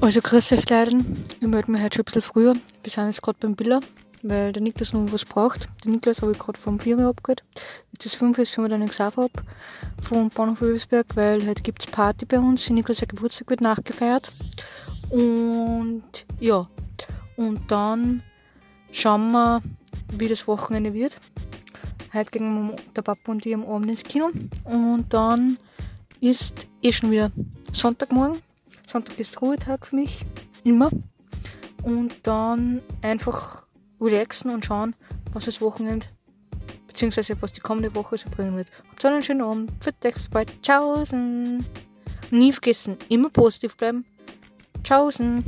Also grüß euch Leiden. Ich melde mich heute schon ein bisschen früher. Wir sind jetzt gerade beim Biller, weil der Niklas noch was braucht. Der Niklas habe ich gerade vom 4 Uhr abgeholt. Jetzt ist 5 ist schon wieder einen Xaver ab vom Bahnhof Översberg, weil heute gibt es Party bei uns. Niklas Geburtstag wird nachgefeiert. Und ja, und dann schauen wir, wie das Wochenende wird. Heute gehen der Papa und ich am Abend ins Kino. Und dann ist eh schon wieder Sonntagmorgen. Sonntag ist Ruhetag für mich. Immer. Und dann einfach relaxen und schauen, was das Wochenende beziehungsweise was die kommende Woche so bringen wird. Habt einen schönen Abend. Für bis bald. Tschaußen. Nie vergessen, immer positiv bleiben. Tschaußen.